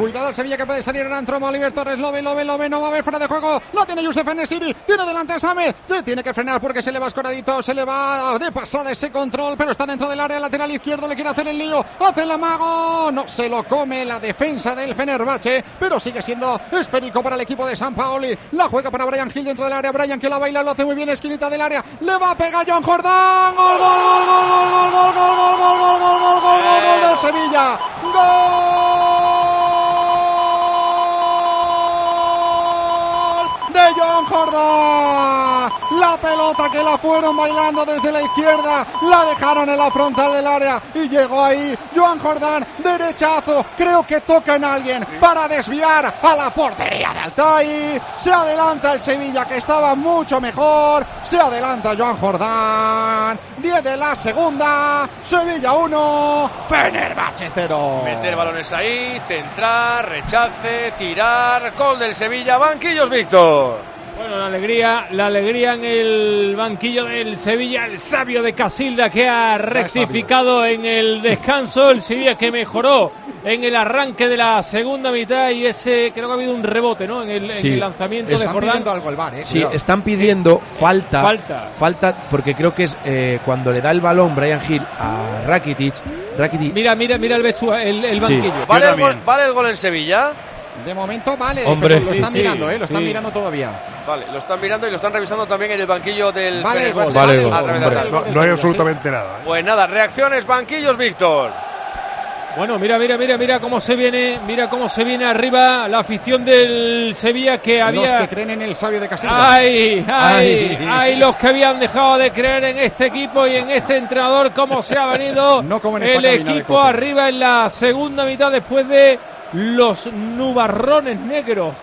Cuidado el Sevilla que puede salir en Antromo, Oliver Torres, lo ve, lo ve, lo ve, no va a ver fuera de juego, lo tiene Yusef Enesiri, tiene delante a Samet, se tiene que frenar porque se le va escoradito, se le va de pasada ese control, pero está dentro del área lateral izquierdo, le quiere hacer el lío, hace el amago, no se lo come la defensa del Fenerbahce, pero sigue siendo esférico para el equipo de San Paoli, la juega para Brian Hill dentro del área, Brian que la baila, lo hace muy bien, esquinita del área, le va a pegar Joan Jordán, gol, gol, gol, gol, gol, gol, gol, gol, gol, gol, gol, gol, gol, gol, gol del Sevilla, gol de Joan Jordán. La pelota que la fueron bailando desde la izquierda, la dejaron en la frontal del área y llegó ahí Joan Jordán, derechazo, creo que toca en alguien para desviar a la portería de Altay. Se adelanta el Sevilla que estaba mucho mejor, se adelanta Joan Jordán. 10 de la segunda, Sevilla 1, Fenerbahce 0. Meter balones ahí, centrar, rechace, tirar, gol del Sevilla, banquillos Víctor. Alegría, la alegría en el banquillo del Sevilla, el sabio de Casilda que ha rectificado en el descanso, el Sevilla que mejoró en el arranque de la segunda mitad y ese creo que ha habido un rebote, ¿no? En el, en Sí. el lanzamiento de Están Jordán. pidiendo algo el VAR, eh. Sí, Cuidado. están pidiendo falta, Falta. falta, porque creo que es eh, cuando le da el balón Brian Hill a Rakitic, Rakitic Mira, mira, mira el vestuario, el, el Sí. banquillo. ¿Vale el, también. gol, ¿Vale el gol en Sevilla? De momento vale, Hombre. pero lo están Sí, sí, mirando, eh, lo están sí. mirando todavía. Vale, lo están mirando y lo están revisando también en el banquillo del Vale el gol, Fenerbahce. Vale gol, hombre. No, no hay absolutamente nada. ¿eh? Pues nada, reacciones, banquillos Víctor. Bueno, mira, mira, mira, mira cómo se viene, mira cómo se viene arriba la afición del Sevilla que había. Los que creen en el sabio de Casilda. Ay, ay, Ay. ay, los que habían dejado de creer en este equipo y en este entrenador, cómo se ha venido No como en esta el equipo arriba en la segunda mitad después de los nubarrones negros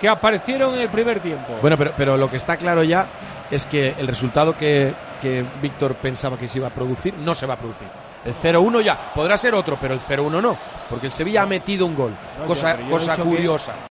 que aparecieron en el primer tiempo. Bueno, pero, pero lo que está claro ya es que el resultado que, que Víctor pensaba que se iba a producir no se va a producir. El 0-1 ya podrá ser otro, pero el 0-1 no, porque el Sevilla ha metido un gol, No, cosa, yo cosa que- curiosa.